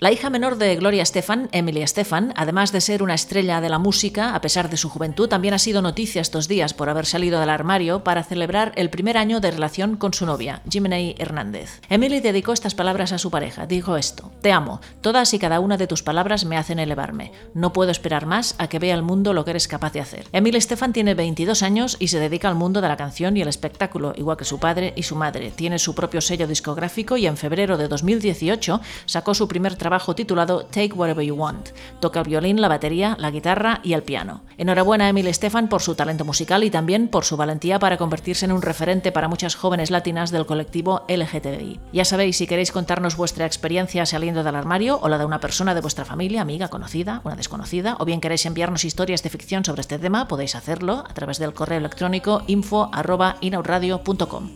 La hija menor de Gloria Estefan, Emily Estefan, además de ser una estrella de la música, a pesar de su juventud, también ha sido noticia estos días por haber salido del armario para celebrar el primer año de relación con su novia, Jimena Hernández. Emily dedicó estas palabras a su pareja. Dijo esto: Te amo. Todas y cada una de tus palabras me hacen elevarme. No puedo esperar más a que vea el mundo lo que eres capaz de hacer. Emily Estefan tiene 22 años y se dedica al mundo de la canción y el espectáculo, igual que su padre y su madre. Tiene su propio sello discográfico y en febrero de 2018 sacó su primer trabajo trabajo titulado Take Whatever You Want. Toca el violín, la batería, la guitarra y el piano. Enhorabuena a Emily Stefan por su talento musical y también por su valentía para convertirse en un referente para muchas jóvenes latinas del colectivo LGTBI. Ya sabéis, si queréis contarnos vuestra experiencia saliendo del armario o la de una persona de vuestra familia, amiga, conocida, una desconocida, o bien queréis enviarnos historias de ficción sobre este tema, podéis hacerlo a través del correo electrónico info.inaudradio.com.